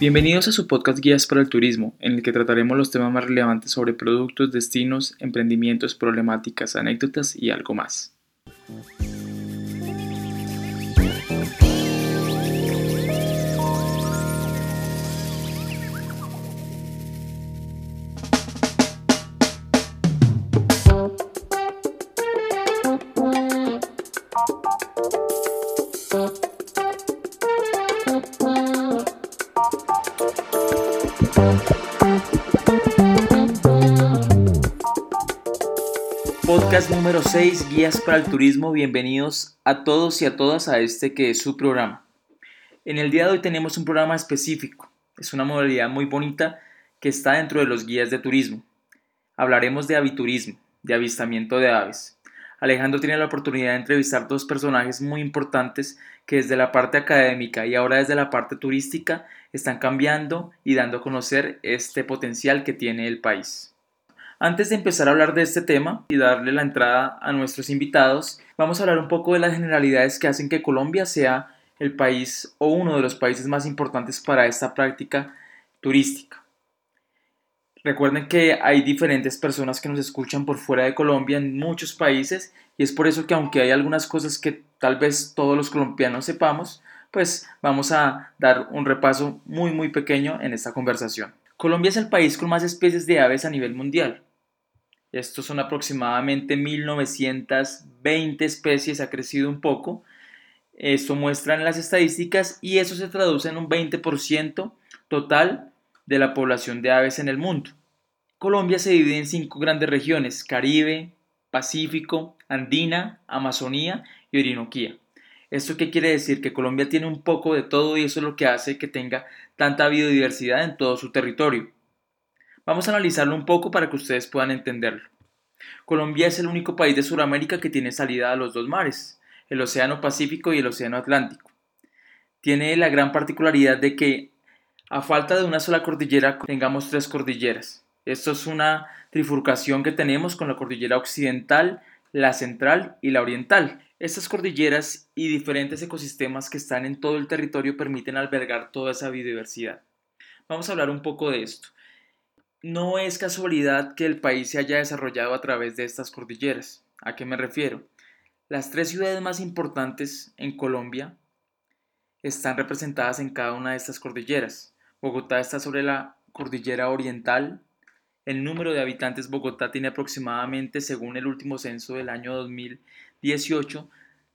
Bienvenidos a su podcast Guías para el Turismo, en el que trataremos los temas más relevantes sobre productos, destinos, emprendimientos, problemáticas, anécdotas y algo más. Número 6, Guías para el Turismo. Bienvenidos a todos y a todas a este que es su programa. En el día de hoy tenemos un programa específico. Es una modalidad muy bonita que está dentro de los guías de turismo. Hablaremos de aviturismo, de avistamiento de aves. Alejandro tiene la oportunidad de entrevistar dos personajes muy importantes que desde la parte académica y ahora desde la parte turística están cambiando y dando a conocer este potencial que tiene el país. Antes de empezar a hablar de este tema y darle la entrada a nuestros invitados, vamos a hablar un poco de las generalidades que hacen que Colombia sea el país o uno de los países más importantes para esta práctica turística. Recuerden que hay diferentes personas que nos escuchan por fuera de Colombia en muchos países y es por eso que aunque hay algunas cosas que tal vez todos los colombianos sepamos, pues vamos a dar un repaso muy muy pequeño en esta conversación. Colombia es el país con más especies de aves a nivel mundial. Estos son aproximadamente 1920 especies, ha crecido un poco. Esto muestran las estadísticas y eso se traduce en un 20% total de la población de aves en el mundo. Colombia se divide en cinco grandes regiones, Caribe, Pacífico, Andina, Amazonía y Orinoquía. ¿Esto qué quiere decir? Que Colombia tiene un poco de todo y eso es lo que hace que tenga tanta biodiversidad en todo su territorio. Vamos a analizarlo un poco para que ustedes puedan entenderlo. Colombia es el único país de Sudamérica que tiene salida a los dos mares, el Océano Pacífico y el Océano Atlántico. Tiene la gran particularidad de que, a falta de una sola cordillera, tengamos tres cordilleras. Esto es una trifurcación que tenemos con la cordillera occidental, la central y la oriental. Estas cordilleras y diferentes ecosistemas que están en todo el territorio permiten albergar toda esa biodiversidad. Vamos a hablar un poco de esto. No es casualidad que el país se haya desarrollado a través de estas cordilleras. ¿A qué me refiero? Las tres ciudades más importantes en Colombia están representadas en cada una de estas cordilleras. Bogotá está sobre la cordillera oriental. El número de habitantes Bogotá tiene aproximadamente, según el último censo del año 2018,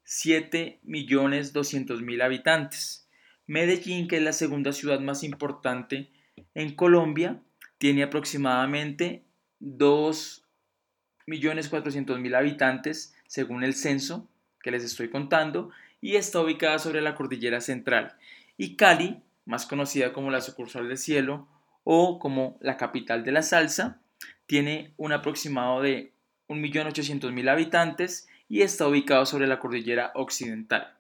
7.200.000 habitantes. Medellín, que es la segunda ciudad más importante en Colombia, tiene aproximadamente 2.400.000 habitantes según el censo que les estoy contando y está ubicada sobre la cordillera central. Y Cali, más conocida como la sucursal del cielo o como la capital de la salsa, tiene un aproximado de 1.800.000 habitantes y está ubicado sobre la cordillera occidental.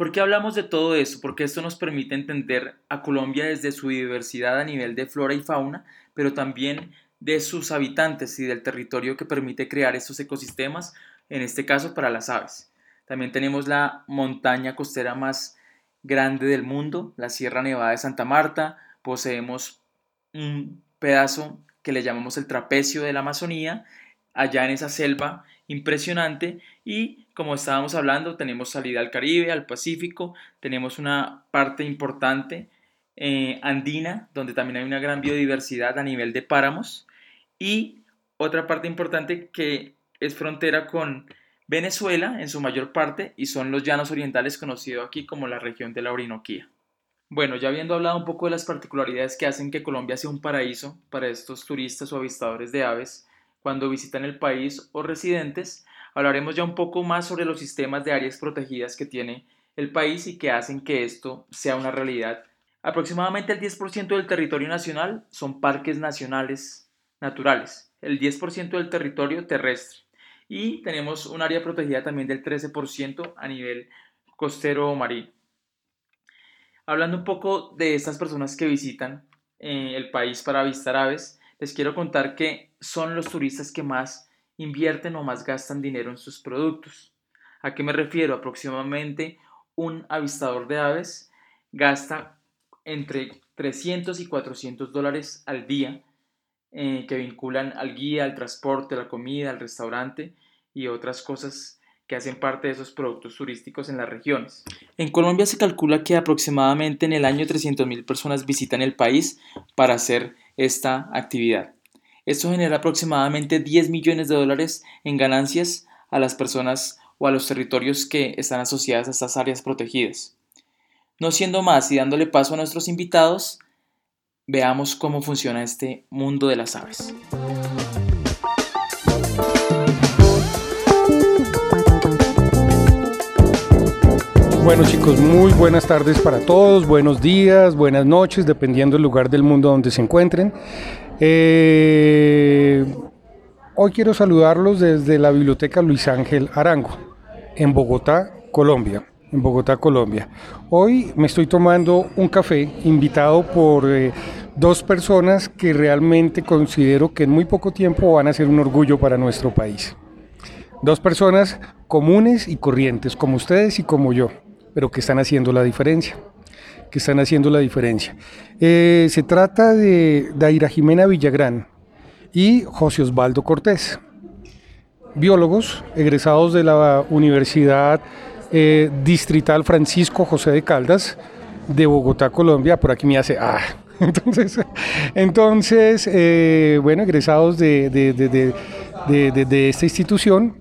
¿Por qué hablamos de todo esto? Porque esto nos permite entender a Colombia desde su diversidad a nivel de flora y fauna, pero también de sus habitantes y del territorio que permite crear estos ecosistemas, en este caso para las aves. También tenemos la montaña costera más grande del mundo, la Sierra Nevada de Santa Marta, poseemos un pedazo que le llamamos el trapecio de la Amazonía, allá en esa selva impresionante y como estábamos hablando tenemos salida al Caribe, al Pacífico, tenemos una parte importante eh, andina, donde también hay una gran biodiversidad a nivel de páramos, y otra parte importante que es frontera con Venezuela en su mayor parte y son los llanos orientales conocidos aquí como la región de la Orinoquía. Bueno, ya habiendo hablado un poco de las particularidades que hacen que Colombia sea un paraíso para estos turistas o avistadores de aves cuando visitan el país o residentes, hablaremos ya un poco más sobre los sistemas de áreas protegidas que tiene el país y que hacen que esto sea una realidad Aproximadamente el 10% del territorio nacional son parques nacionales naturales, el 10% del territorio terrestre y tenemos un área protegida también del 13% a nivel costero o marino. Hablando un poco de estas personas que visitan eh, el país para avistar aves, les quiero contar que son los turistas que más invierten o más gastan dinero en sus productos. ¿A qué me refiero? Aproximadamente un avistador de aves gasta entre 300 y 400 dólares al día eh, que vinculan al guía, al transporte, la comida, al restaurante y otras cosas que hacen parte de esos productos turísticos en las regiones. En Colombia se calcula que aproximadamente en el año 300.000 personas visitan el país para hacer esta actividad. Esto genera aproximadamente 10 millones de dólares en ganancias a las personas o a los territorios que están asociados a estas áreas protegidas. No siendo más y dándole paso a nuestros invitados, veamos cómo funciona este mundo de las aves. Bueno chicos, muy buenas tardes para todos, buenos días, buenas noches, dependiendo del lugar del mundo donde se encuentren. Eh, hoy quiero saludarlos desde la Biblioteca Luis Ángel Arango, en Bogotá, Colombia. En Bogotá, Colombia. Hoy me estoy tomando un café invitado por eh, dos personas que realmente considero que en muy poco tiempo van a ser un orgullo para nuestro país. Dos personas comunes y corrientes, como ustedes y como yo pero que están haciendo la diferencia que están haciendo la diferencia. Eh, se trata de Daira Jimena Villagrán y José Osvaldo Cortés, biólogos egresados de la Universidad eh, Distrital Francisco José de Caldas de Bogotá, Colombia. Por aquí me hace, ah, entonces, entonces eh, bueno, egresados de, de esta institución,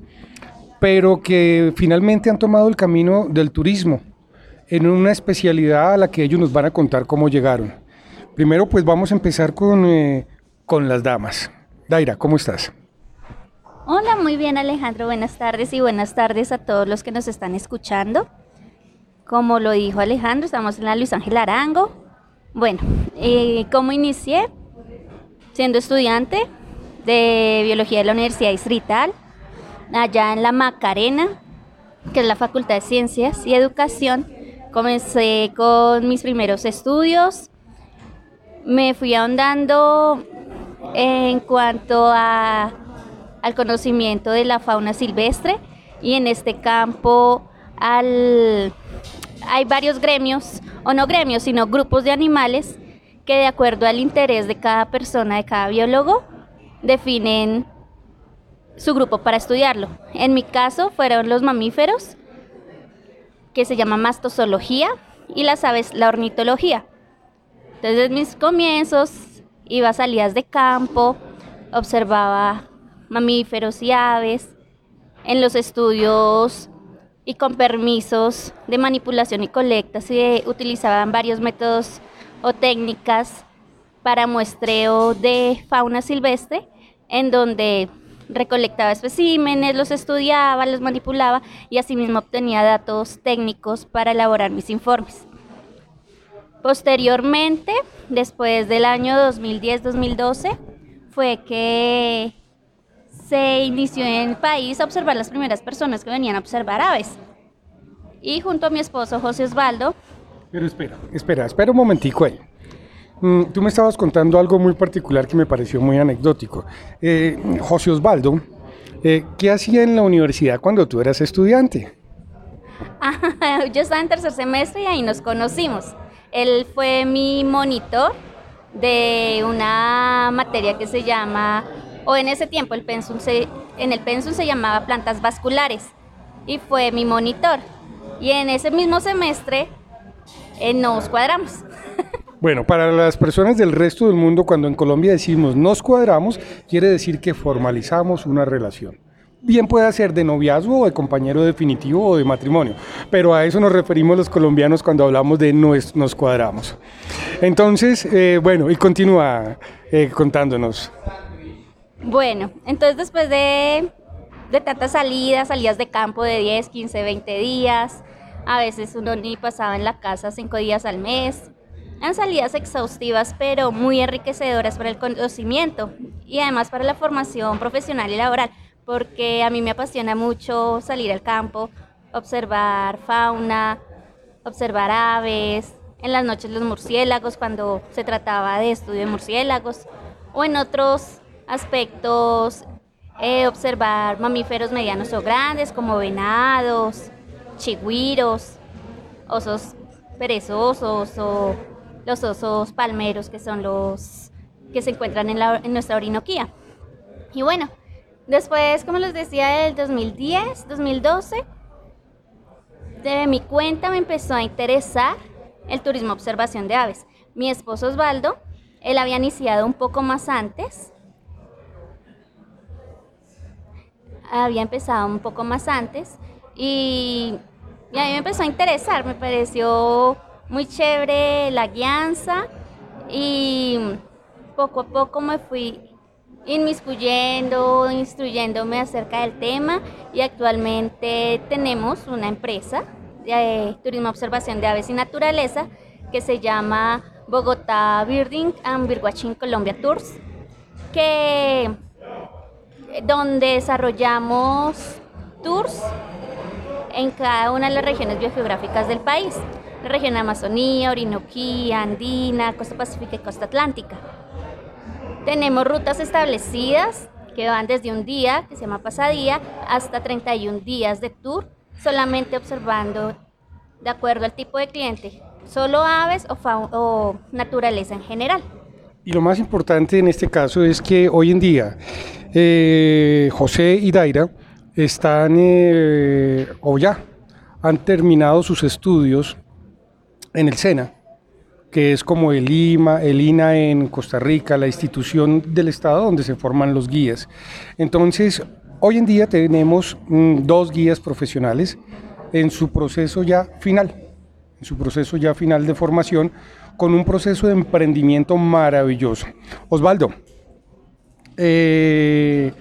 pero que finalmente han tomado el camino del turismo en una especialidad a la que ellos nos van a contar cómo llegaron. Primero pues vamos a empezar con, eh, con las damas. Daira, ¿cómo estás? Hola, muy bien Alejandro, buenas tardes y buenas tardes a todos los que nos están escuchando. Como lo dijo Alejandro, estamos en la Luis Ángel Arango. Bueno, eh, ¿cómo inicié? Siendo estudiante de Biología de la Universidad Distrital, allá en la Macarena, que es la Facultad de Ciencias y Educación Comencé con mis primeros estudios, me fui ahondando en cuanto a, al conocimiento de la fauna silvestre y en este campo al, hay varios gremios, o no gremios, sino grupos de animales que de acuerdo al interés de cada persona, de cada biólogo, definen su grupo para estudiarlo. En mi caso fueron los mamíferos, que se llama mastozoología y las aves la ornitología. Entonces, mis comienzos iba a salidas de campo, observaba mamíferos y aves. En los estudios y con permisos de manipulación y colecta se utilizaban varios métodos o técnicas para muestreo de fauna silvestre, en donde recolectaba especímenes, los estudiaba, los manipulaba y asimismo obtenía datos técnicos para elaborar mis informes. Posteriormente, después del año 2010-2012, fue que se inició en el país a observar las primeras personas que venían a observar aves. Y junto a mi esposo José Osvaldo. Pero espera, espera, espera un momentico ahí. Mm, tú me estabas contando algo muy particular que me pareció muy anecdótico. Eh, José Osvaldo, eh, ¿qué hacía en la universidad cuando tú eras estudiante? yo estaba en tercer semestre y ahí nos conocimos. Él fue mi monitor de una materia que se llama, o en ese tiempo el pensum se, en el pensum se llamaba plantas vasculares y fue mi monitor. Y en ese mismo semestre eh, nos cuadramos. Bueno, para las personas del resto del mundo, cuando en Colombia decimos nos cuadramos, quiere decir que formalizamos una relación. Bien puede ser de noviazgo o de compañero definitivo o de matrimonio, pero a eso nos referimos los colombianos cuando hablamos de nos, nos cuadramos. Entonces, eh, bueno, y continúa eh, contándonos. Bueno, entonces después de, de tantas salidas, salidas de campo de 10, 15, 20 días, a veces uno ni pasaba en la casa cinco días al mes, han salidas exhaustivas, pero muy enriquecedoras para el conocimiento y además para la formación profesional y laboral, porque a mí me apasiona mucho salir al campo, observar fauna, observar aves, en las noches los murciélagos, cuando se trataba de estudio de murciélagos, o en otros aspectos eh, observar mamíferos medianos o grandes como venados, chigüiros, osos perezosos o los osos palmeros que son los que se encuentran en, en nuestra Orinoquía. Y bueno, después, como les decía, del 2010, 2012, de mi cuenta me empezó a interesar el turismo observación de aves. Mi esposo Osvaldo, él había iniciado un poco más antes, había empezado un poco más antes y, a mí me empezó a interesar, me pareció muy chévere la guianza y poco a poco me fui inmiscuyendo, instruyéndome acerca del tema y actualmente tenemos una empresa de turismo observación de aves y naturaleza que se llama Bogotá Birding and Birdwatching Colombia Tours, que donde desarrollamos tours en cada una de las regiones biogeográficas del país, la región Amazonía, Orinoquía, Andina, Costa Pacífica y Costa Atlántica. Tenemos rutas establecidas que van desde un día, que se llama pasadía, hasta 31 días de tour, solamente observando de acuerdo al tipo de cliente, solo aves o, o naturaleza en general. Y lo más importante en este caso es que hoy en día eh, José y Daira están eh, o ya han terminado sus estudios en el SENA, que es como el IMA, el INA en Costa Rica, la institución del Estado donde se forman los guías. Entonces, hoy en día tenemos mm, dos guías profesionales en su proceso ya final, en su proceso ya final de formación, con un proceso de emprendimiento maravilloso. Osvaldo, eh,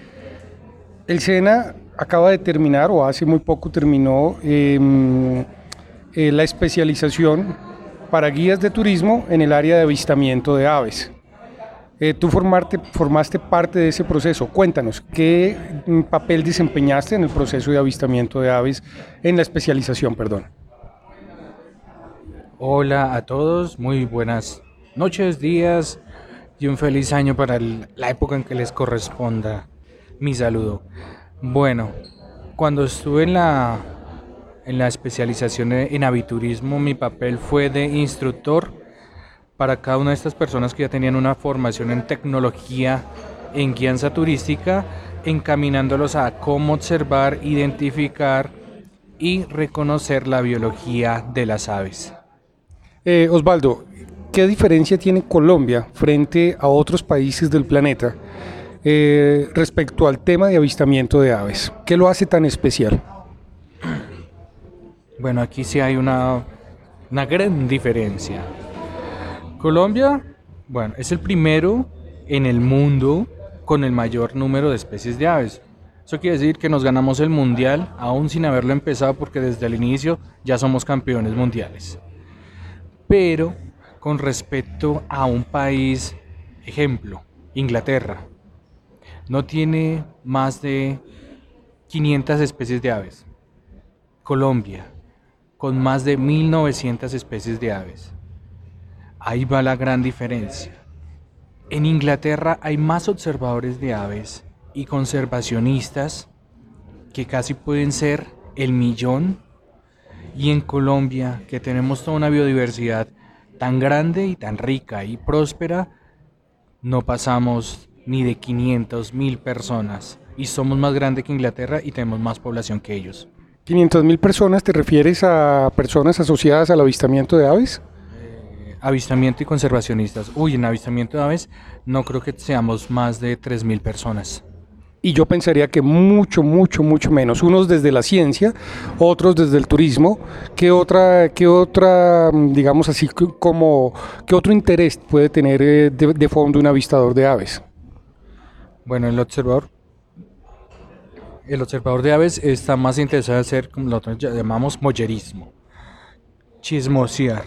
el SENA acaba de terminar, o hace muy poco terminó, em, eh, la especialización para guías de turismo en el área de avistamiento de aves. Eh, tú formaste parte de ese proceso. Cuéntanos, ¿qué mm, papel desempeñaste en el proceso de avistamiento de aves, en la especialización, perdón? Hola a todos, muy buenas noches, días, y un feliz año para la época en que les corresponda mi saludo. Bueno, cuando estuve en la, en la especialización en aviturismo, mi papel fue de instructor para cada una de estas personas que ya tenían una formación en tecnología en guianza turística, encaminándolos a cómo observar, identificar y reconocer la biología de las aves. Eh, Osvaldo, ¿Qué diferencia tiene Colombia frente a otros países del planeta eh, respecto al tema de avistamiento de aves? ¿Qué lo hace tan especial? Bueno, aquí sí hay una, una gran diferencia. Colombia, bueno, es el primero en el mundo con el mayor número de especies de aves. Eso quiere decir que nos ganamos el mundial aún sin haberlo empezado porque desde el inicio ya somos campeones mundiales. Pero con respecto a un país, ejemplo, Inglaterra. No tiene más de 500 especies de aves. Colombia, con más de 1900 especies de aves. Ahí va la gran diferencia. En Inglaterra hay más observadores de aves y conservacionistas que casi pueden ser el millón. Y en Colombia, que tenemos toda una biodiversidad tan grande y tan rica y próspera, no pasamos ni de 500 mil personas y somos más grandes que Inglaterra y tenemos más población que ellos. 500 mil personas, ¿te refieres a personas asociadas al avistamiento de aves? Eh, avistamiento y conservacionistas. Uy, en avistamiento de aves no creo que seamos más de 3 mil personas y yo pensaría que mucho, mucho, mucho menos. Unos desde la ciencia, otros desde el turismo. ¿Qué otra, qué otra digamos así, como, qué otro interés puede tener eh, de, fondo un avistador de aves? Bueno, el observador, el observador de aves está más interesado en hacer, como nosotros llamamos, mollerismo, chismosear,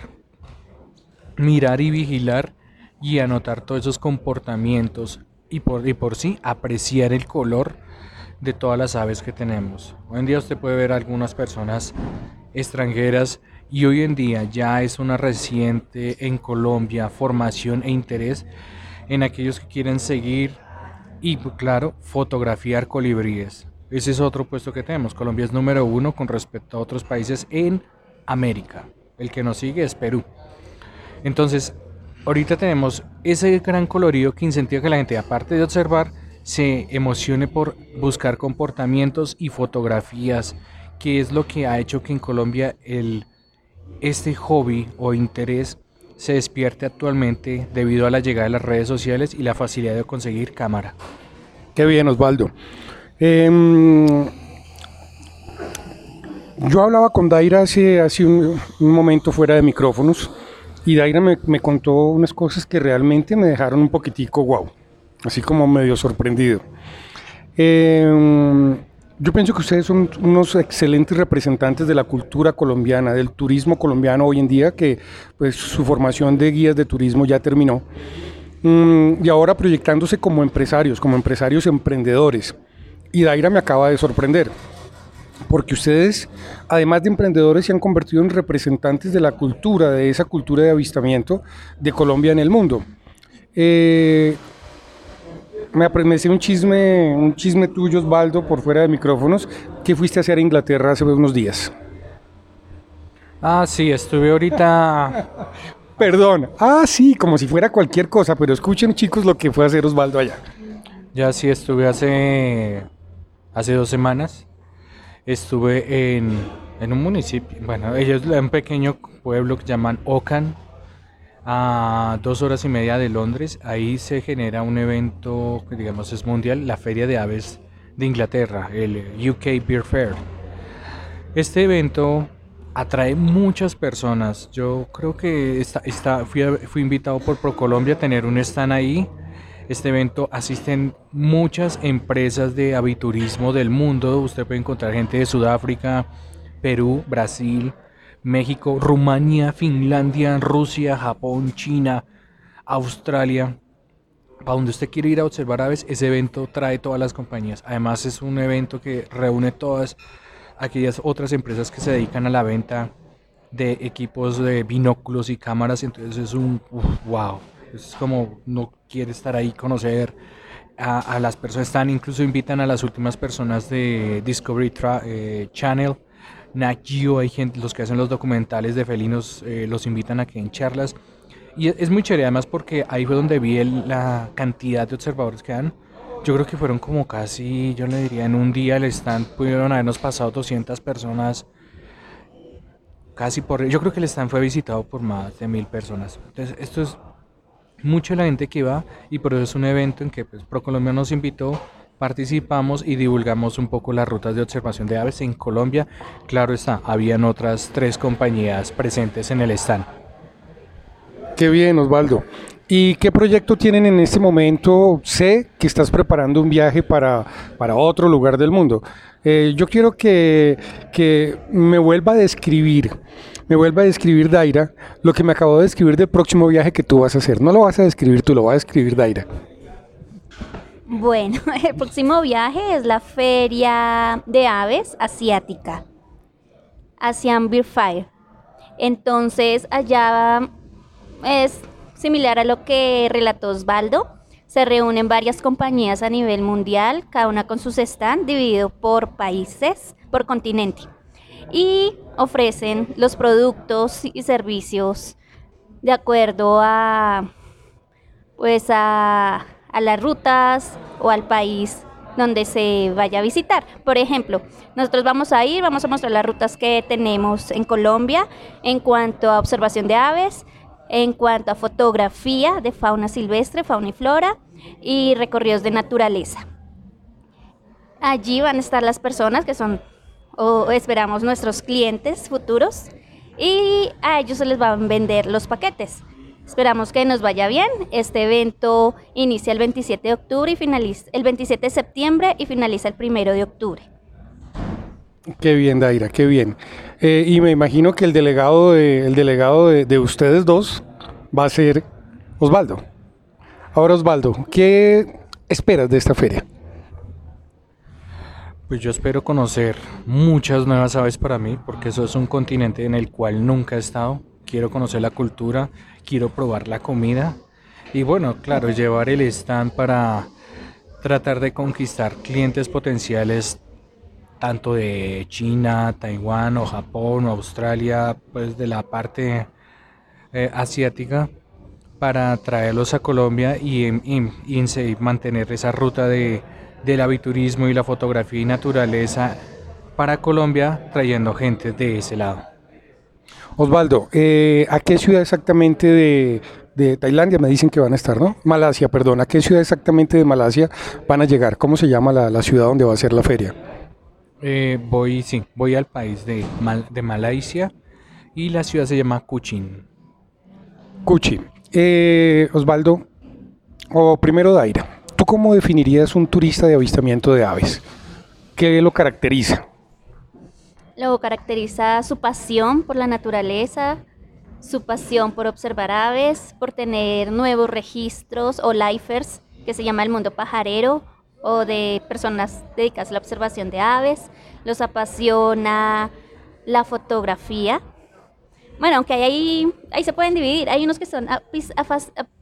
mirar y vigilar y anotar todos esos comportamientos, y por, y por sí apreciar el color de todas las aves que tenemos. Hoy en día usted puede ver algunas personas extranjeras y hoy en día ya es una reciente en Colombia formación e interés en aquellos que quieren seguir y, claro, fotografiar colibríes. Ese es otro puesto que tenemos. Colombia es número uno con respecto a otros países en América. El que nos sigue es Perú. Entonces, ahorita tenemos ese gran colorido que incentiva que la gente, aparte de observar, se emocione por buscar comportamientos y fotografías, que es lo que ha hecho que en Colombia este hobby o interés se despierte actualmente debido a la llegada de las redes sociales y la facilidad de conseguir cámara. Qué bien, Osvaldo. Em, yo hablaba con Daira hace, hace un, momento fuera de micrófonos y Daira me, me, contó unas cosas que realmente me dejaron un poquitico guau, así como medio sorprendido. Eh, yo pienso que ustedes son unos excelentes representantes de la cultura colombiana, del turismo colombiano hoy en día, que pues su formación de guías de turismo ya terminó. Mm, y ahora proyectándose como empresarios, como empresarios emprendedores. Y Daira me acaba de sorprender, porque ustedes, además de emprendedores, se han convertido en representantes de la cultura, de esa cultura de avistamiento de Colombia en el mundo. Eh, me aprendí un chisme, un chisme tuyo, Osvaldo, por fuera de micrófonos. ¿Qué fuiste a hacer a Inglaterra hace unos días? Ah, sí, estuve ahorita. Perdón. Ah, sí, como si fuera cualquier cosa, pero escuchen, chicos, lo que fue a hacer Osvaldo allá. Ya sí, estuve hace. Hace dos semanas. Estuve en, en un municipio. Bueno, ellos, un pequeño pueblo que llaman Ocan a dos horas y media de Londres. Ahí se genera un evento que digamos es mundial, la Feria de Aves de Inglaterra, el UK Beer Fair. Este evento atrae muchas personas. Yo creo que está, fui, fui, invitado por ProColombia a tener un stand ahí. Este evento asisten muchas empresas de aviturismo del mundo. Usted puede encontrar gente de Sudáfrica, Perú, Brasil, México, Rumania, Finlandia, Rusia, Japón, China, Australia. Para donde usted quiere ir a observar aves, ese evento trae todas las compañías. Además es un evento que reúne todas aquellas otras empresas que se dedican a la venta de equipos de binóculos y cámaras. Entonces es un wow. Es como no quiere estar ahí, conocer a, las personas. Están incluso invitan a las últimas personas de Discovery eh, Channel Nat hay gente, los que hacen los documentales de felinos, eh, los invitan a que en charlas. Y es, muy chévere además porque ahí fue donde vi la cantidad de observadores que dan. Yo creo que fueron como casi, yo le diría, en un día el stand pudieron habernos pasado 200 personas. Casi por... Yo creo que el stand fue visitado por más de mil personas. Entonces, esto es mucho la gente que va y por eso es un evento en que pues, ProColombia nos invitó participamos y divulgamos un poco las rutas de observación de aves en Colombia. Claro está, habían otras tres compañías presentes en el stand. Qué bien, Osvaldo. ¿Y qué proyecto tienen en este momento? Sé que estás preparando un viaje para, para otro lugar del mundo. Eh, yo quiero que, que, me vuelva a describir, me vuelva a describir Daira lo que me acabo de describir del próximo viaje que tú vas a hacer. No lo vas a describir tú, lo vas a describir Daira. Bueno, el próximo viaje es la Feria de Aves Asiática, Asian Beer Fire. Entonces, allá es similar a lo que relató Osvaldo. Se reúnen varias compañías a nivel mundial, cada una con sus stands, dividido por países, por continente. Y ofrecen los productos y servicios de acuerdo a, pues a a las rutas o al país donde se vaya a visitar. Por ejemplo, nosotros vamos a ir, vamos a mostrar las rutas que tenemos en Colombia en cuanto a observación de aves, en cuanto a fotografía de fauna silvestre, fauna y flora y recorridos de naturaleza. Allí van a estar las personas que son o esperamos nuestros clientes futuros y a ellos se les van a vender los paquetes. Esperamos que nos vaya bien. Este evento inicia el 27 de octubre y finaliza el 27 de septiembre y finaliza el 1 de octubre. Qué bien, Daira, qué bien. Eh, y me imagino que el delegado, de, el delegado de, ustedes dos va a ser Osvaldo. Ahora, Osvaldo, ¿qué esperas de esta feria? Pues yo espero conocer muchas nuevas aves para mí, porque eso es un continente en el cual nunca he estado quiero conocer la cultura, quiero probar la comida. Y bueno, claro, llevar el stand para tratar de conquistar clientes potenciales tanto de China, Taiwán o Japón o Australia, pues de la parte eh, asiática para traerlos a Colombia y, mantener esa ruta de, del aviturismo y la fotografía y naturaleza para Colombia, trayendo gente de ese lado. Osvaldo, eh, ¿a qué ciudad exactamente de, Tailandia me dicen que van a estar, no? Malasia, perdón, ¿a qué ciudad exactamente de Malasia van a llegar? ¿Cómo se llama la, ciudad donde va a ser la feria? Eh, voy, sí, voy al país de, de Malasia y la ciudad se llama Kuching. Kuching. Eh, Osvaldo, o primero Daira, ¿tú cómo definirías un turista de avistamiento de aves? ¿Qué lo caracteriza? Lo caracteriza su pasión por la naturaleza, su pasión por observar aves, por tener nuevos registros o lifers, que se llama el mundo pajarero, o de personas dedicadas a la observación de aves. Los apasiona la fotografía, bueno, aunque ahí, ahí se pueden dividir. Hay unos que son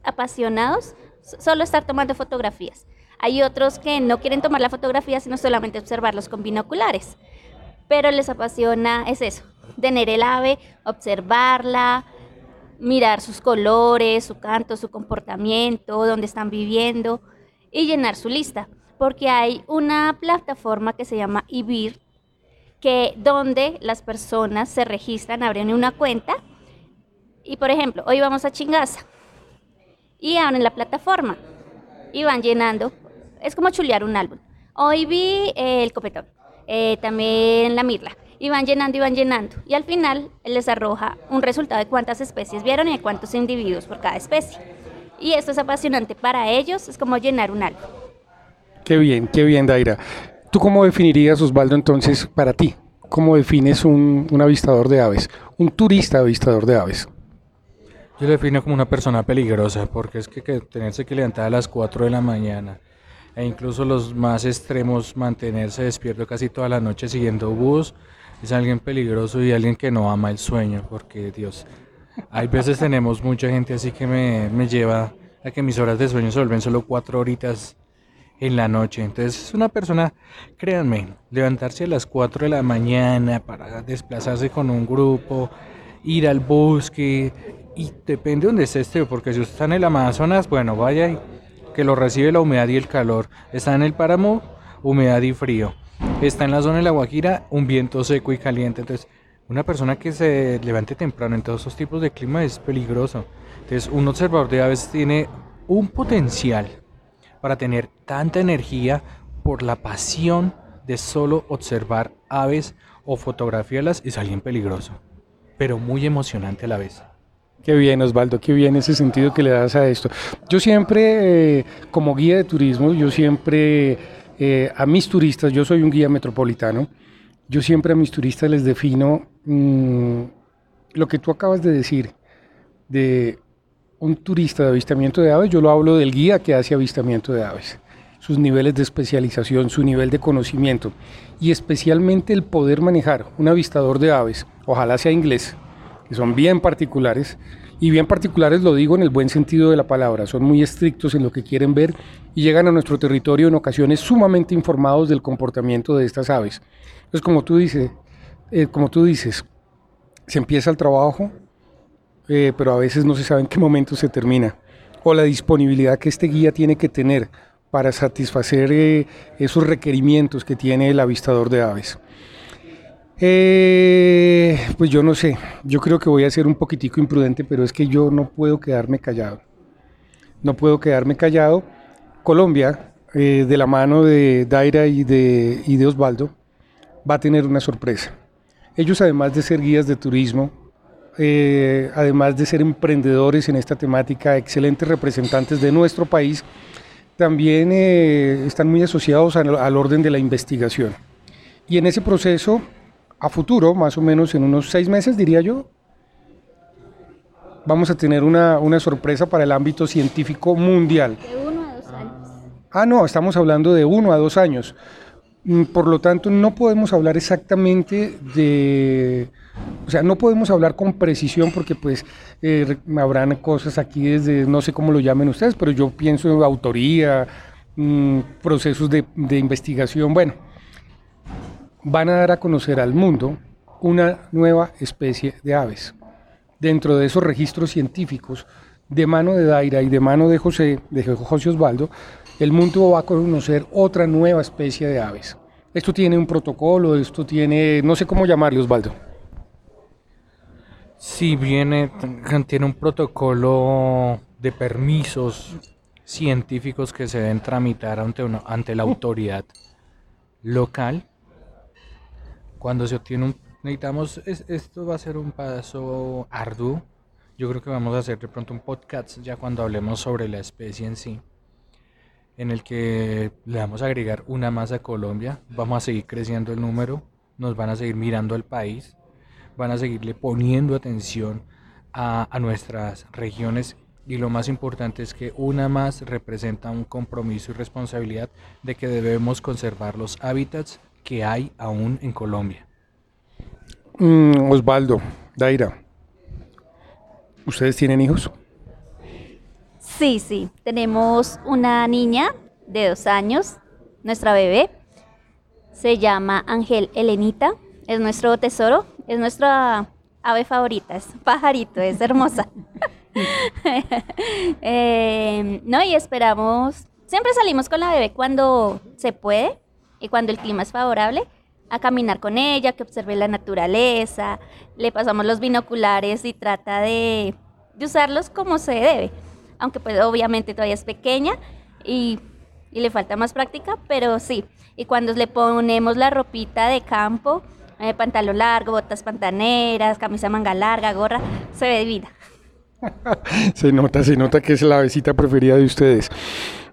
apasionados solo estar tomando fotografías. Hay otros que no quieren tomar la fotografía, sino solamente observarlos con binoculares. Pero les apasiona, es eso, tener el ave, observarla, mirar sus colores, su canto, su comportamiento, dónde están viviendo y llenar su lista. Porque hay una plataforma que se llama IBIR, que donde las personas se registran, abren una cuenta y por ejemplo, hoy vamos a Chingaza y abren la plataforma y van llenando, es como chulear un álbum. Hoy vi el copetón, eh, también la mirla, y van llenando y van llenando. Y al final les arroja un resultado de cuántas especies vieron y de cuántos individuos por cada especie. Y esto es apasionante para ellos, es como llenar un álbum. Qué bien, qué bien, Daira. ¿Tú cómo definirías, Osvaldo, entonces, para ti? ¿Cómo defines un, avistador de aves? Un turista avistador de aves. Yo lo defino como una persona peligrosa, porque es que, tenerse que levantar a las 4 de la mañana, e incluso los más extremos mantenerse despierto casi toda la noche siguiendo bus, es alguien peligroso y alguien que no ama el sueño, porque Dios, hay veces tenemos mucha gente así que me, me lleva a que mis horas de sueño se vuelven solo cuatro horitas en la noche. Entonces es una persona, créanme, levantarse a las 4 de la mañana para desplazarse con un grupo, ir al bosque, y depende de donde esté este, porque si usted está en el Amazonas, bueno, vaya y que lo recibe la humedad y el calor. Está en el páramo, humedad y frío. Está en la zona de la Guajira, un viento seco y caliente. Entonces, una persona que se levante temprano en todos esos tipos de clima es peligroso. Entonces, un observador de aves tiene un potencial para tener tanta energía por la pasión de solo observar aves o fotografiarlas es alguien peligroso, pero muy emocionante a la vez. Qué bien, Osvaldo, qué bien ese sentido que le das a esto. Yo siempre, eh, como guía de turismo, yo siempre eh, a mis turistas, yo soy un guía metropolitano, yo siempre a mis turistas les defino mm, lo que tú acabas de decir, de un turista de avistamiento de aves, yo lo hablo del guía que hace avistamiento de aves, sus niveles de especialización, su nivel de conocimiento y especialmente el poder manejar un avistador de aves, ojalá sea inglés, que son bien particulares, y bien particulares lo digo en el buen sentido de la palabra, son muy estrictos en lo que quieren ver y llegan a nuestro territorio en ocasiones sumamente informados del comportamiento de estas aves. Entonces, como tú dices, eh, como tú dices, se empieza el trabajo, eh, pero a veces no se sabe en qué momento se termina, o la disponibilidad que este guía tiene que tener para satisfacer eh, esos requerimientos que tiene el avistador de aves. Eh, pues yo no sé, yo creo que voy a ser un poquitico imprudente, pero es que yo no puedo quedarme callado. No puedo quedarme callado. Colombia, de la mano de Daira y de, y de Osvaldo, va a tener una sorpresa. Ellos, además de ser guías de turismo, eh, además de ser emprendedores en esta temática, excelentes representantes de nuestro país, también eh, están muy asociados al, orden de la investigación. Y en ese proceso, a futuro, más o menos en unos seis meses, diría yo, vamos a tener una, una sorpresa para el ámbito científico mundial. De uno a dos años. Ah, no, estamos hablando de uno a dos años. Mm, por lo tanto, no podemos hablar exactamente de O sea, no podemos hablar con precisión porque pues eh, habrán cosas aquí desde, no sé cómo lo llamen ustedes, pero yo pienso en autoría, mm, procesos de, de investigación. Bueno, van a dar a conocer al mundo una nueva especie de aves. Dentro de esos registros científicos, de mano de Daira y de mano de José, de José Osvaldo, el mundo va a conocer otra nueva especie de aves. Esto tiene un protocolo, esto tiene, no sé cómo llamarle, Osvaldo. Sí, viene, tiene un protocolo de permisos científicos que se deben tramitar ante, ante la autoridad local. Cuando se obtiene un... Necesitamos, esto va a ser un paso arduo. Yo creo que vamos a hacer de pronto un podcast ya cuando hablemos sobre la especie en sí en el que le vamos a agregar una más a Colombia, vamos a seguir creciendo el número, nos van a seguir mirando al país, van a seguirle poniendo atención a, nuestras regiones y lo más importante es que una más representa un compromiso y responsabilidad de que debemos conservar los hábitats que hay aún en Colombia. Mm, Osvaldo, Daira, ¿ustedes tienen hijos? Sí, sí, tenemos una niña de dos años, nuestra bebé. Se llama Ángel Elenita, es nuestro tesoro, es nuestra ave favorita, es pajarito, es hermosa. Eh, no, y esperamos, siempre salimos con la bebé cuando se puede y cuando el clima es favorable, a caminar con ella, que observe la naturaleza, le pasamos los binoculares y trata de usarlos como se debe aunque pues obviamente todavía es pequeña y, le falta más práctica, pero sí. Y cuando le ponemos la ropita de campo, eh, pantalón largo, botas pantaneras, camisa manga larga, gorra, se ve divina. se nota, se nota que es la besita preferida de ustedes.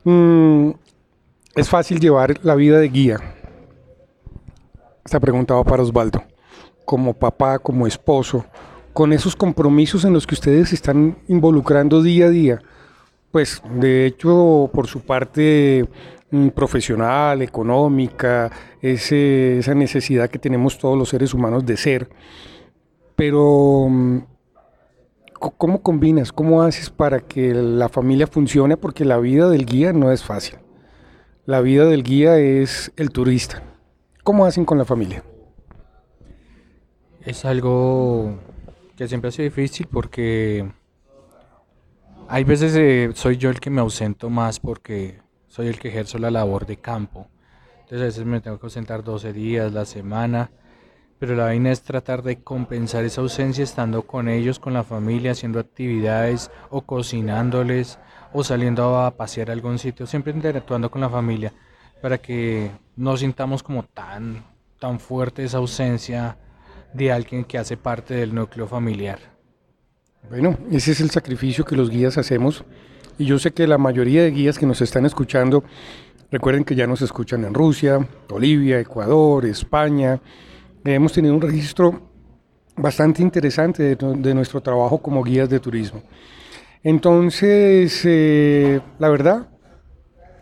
Mm, es fácil llevar la vida de guía. Esta pregunta va para Osvaldo. Como papá, como esposo, con esos compromisos en los que ustedes se están involucrando día a día, pues de hecho por su parte mm, profesional, económica, esa necesidad que tenemos todos los seres humanos de ser. Pero mm, ¿cómo combinas? ¿Cómo haces para que la familia funcione? Porque la vida del guía no es fácil. La vida del guía es el turista. ¿Cómo hacen con la familia? Es algo que siempre ha sido difícil porque hay veces eh, soy yo el que me ausento más porque soy el que ejerzo la labor de campo. Entonces a veces me tengo que ausentar 12 días, la semana. Pero la vaina es tratar de compensar esa ausencia estando con ellos, con la familia, haciendo actividades o cocinándoles o saliendo a pasear a algún sitio, siempre interactuando con la familia para que no sintamos como tan, tan fuerte esa ausencia de alguien que hace parte del núcleo familiar. Bueno, ese es el sacrificio que los guías hacemos y yo sé que la mayoría de guías que nos están escuchando, recuerden que ya nos escuchan en Rusia, Bolivia, Ecuador, España. Hemos tenido un registro bastante interesante de, nuestro trabajo como guías de turismo. Entonces, eh, la verdad,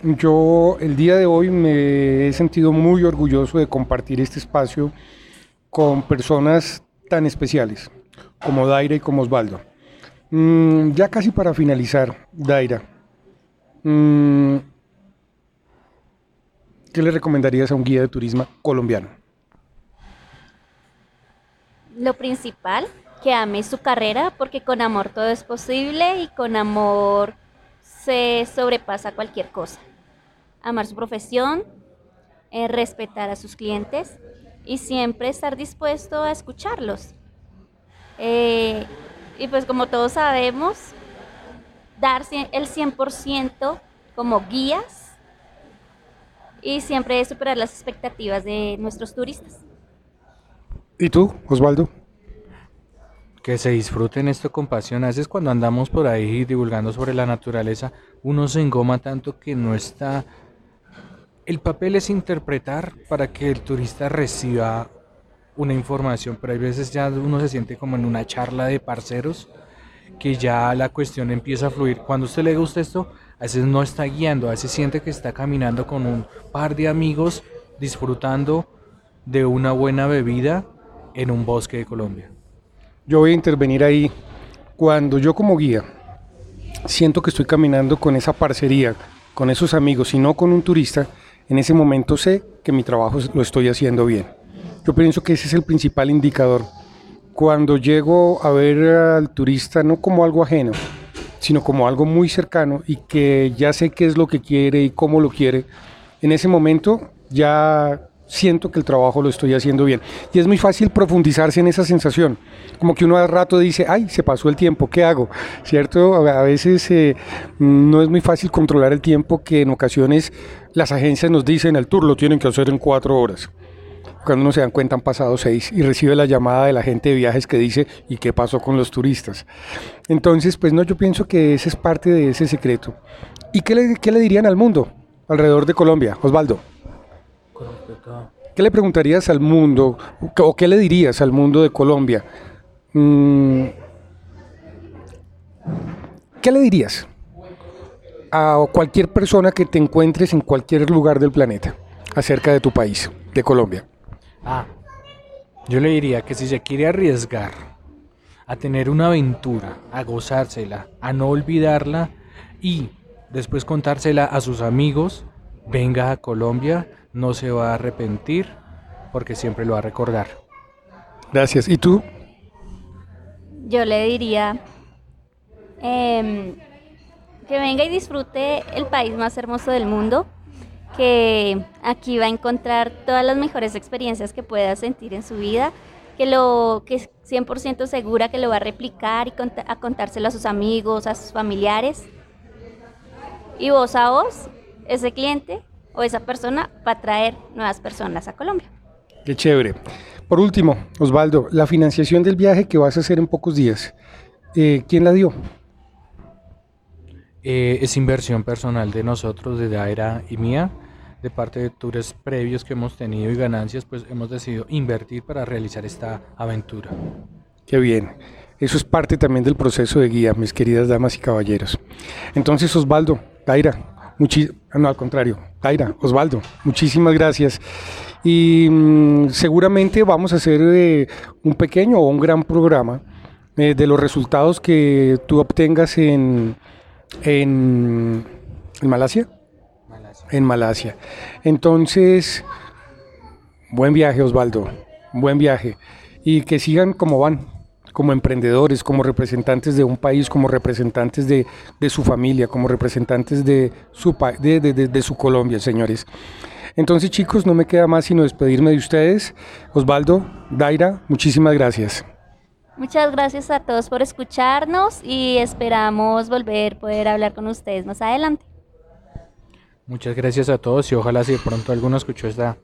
yo el día de hoy me he sentido muy orgulloso de compartir este espacio con personas tan especiales como Daira y como Osvaldo. Mm, ya casi para finalizar, Daira, mm, ¿qué le recomendarías a un guía de turismo colombiano? Lo principal, que ame su carrera, porque con amor todo es posible y con amor se sobrepasa cualquier cosa. Amar su profesión, eh, respetar a sus clientes y siempre estar dispuesto a escucharlos. Eh, y pues como todos sabemos, dar el 100% como guías y siempre superar las expectativas de nuestros turistas. ¿Y tú, Osvaldo? Que se disfruten esto con pasión. A veces cuando andamos por ahí divulgando sobre la naturaleza, uno se engoma tanto que no está... El papel es interpretar para que el turista reciba una información, pero hay veces ya uno se siente como en una charla de parceros que ya la cuestión empieza a fluir. Cuando a usted le gusta esto, a veces no está guiando, a veces siente que está caminando con un par de amigos disfrutando de una buena bebida en un bosque de Colombia. yo voy a intervenir ahí. Cuando yo como guía siento que estoy caminando con esa parcería, con esos amigos y no con un turista, en ese momento sé que mi trabajo lo estoy haciendo bien. Yo pienso que ese es el principal indicador. Cuando llego a ver al turista no como algo ajeno, sino como algo muy cercano y que ya sé qué es lo que quiere y cómo lo quiere, en ese momento ya siento que el trabajo lo estoy haciendo bien. Y es muy fácil profundizarse en esa sensación. Como que uno al rato dice, ay, se pasó el tiempo, ¿qué hago? ¿Cierto? A veces eh, no es muy fácil controlar el tiempo que en ocasiones las agencias nos dicen, el tour lo tienen que hacer en cuatro horas. Cuando uno se dan cuenta han pasado seis y recibe la llamada de la gente de viajes que dice, ¿y qué pasó con los turistas? Entonces, pues no, yo pienso que ese es parte de ese secreto. ¿Y qué le, qué le dirían al mundo alrededor de Colombia, Osvaldo? ¿Qué le preguntarías al mundo o qué le dirías al mundo de Colombia? Mm, ¿Qué le dirías a cualquier persona que te encuentres en cualquier lugar del planeta acerca de tu país, de Colombia? Ah, yo le diría que si se quiere arriesgar a tener una aventura, a gozársela, a no olvidarla y después contársela a sus amigos, venga a Colombia, no se va a arrepentir porque siempre lo va a recordar. Gracias. ¿Y tú? Yo le diría em, que venga y disfrute el país más hermoso del mundo, que aquí va a encontrar todas las mejores experiencias que pueda sentir en su vida, que lo que es 100% segura que lo va a replicar y a contárselo a sus amigos, a sus familiares. Y vos a vos, ese cliente, o esa persona va a traer nuevas personas a Colombia. Qué chévere. Por último, Osvaldo, la financiación del viaje que vas a hacer en pocos días, eh, ¿quién la dio? Eh, es inversión personal de nosotros, de Daira y mía, de parte de tours previos que hemos tenido y ganancias, pues hemos decidido invertir para realizar esta aventura. Qué bien. Eso es parte también del proceso de guía, mis queridas damas y caballeros. Entonces, Osvaldo, Daira, no, al contrario, Taira, Osvaldo, muchísimas gracias. Y mm, seguramente vamos a hacer eh, un pequeño o un gran programa eh, de los resultados que tú obtengas en, en, Malasia. Malasia. En Malasia. Entonces, buen viaje, Osvaldo, buen viaje. Y que sigan como van como emprendedores, como representantes de un país, como representantes de, su familia, como representantes de su, de, de, su Colombia, señores. Entonces, chicos, no me queda más sino despedirme de ustedes. Osvaldo, Daira, muchísimas gracias. Muchas gracias a todos por escucharnos y esperamos volver poder hablar con ustedes más adelante. Muchas gracias a todos y ojalá si de pronto alguno escuchó esta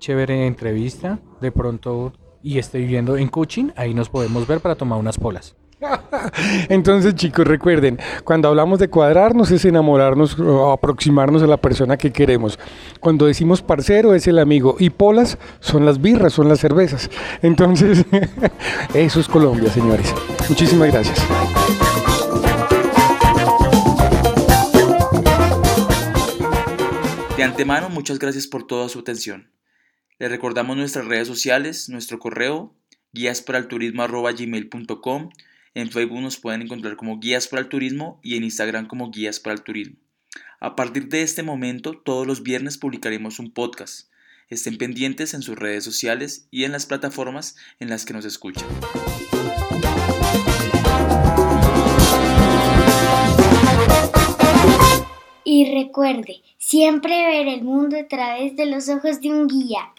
chévere entrevista, de pronto y esté viviendo en coaching, ahí nos podemos ver para tomar unas polas. Entonces, chicos, recuerden, cuando hablamos de cuadrarnos es enamorarnos o aproximarnos a la persona que queremos. Cuando decimos parcero es el amigo y polas son las birras, son las cervezas. Entonces, eso es Colombia, señores. Muchísimas gracias. De antemano, muchas gracias por toda su atención. Les recordamos nuestras redes sociales, nuestro correo guíasparalturismo.gmail.com En Facebook nos pueden encontrar como Guías para el Turismo y en Instagram como Guías para el Turismo. A partir de este momento, todos los viernes publicaremos un podcast. Estén pendientes en sus redes sociales y en las plataformas en las que nos escuchan. Y recuerde, siempre ver el mundo a través de los ojos de un guía.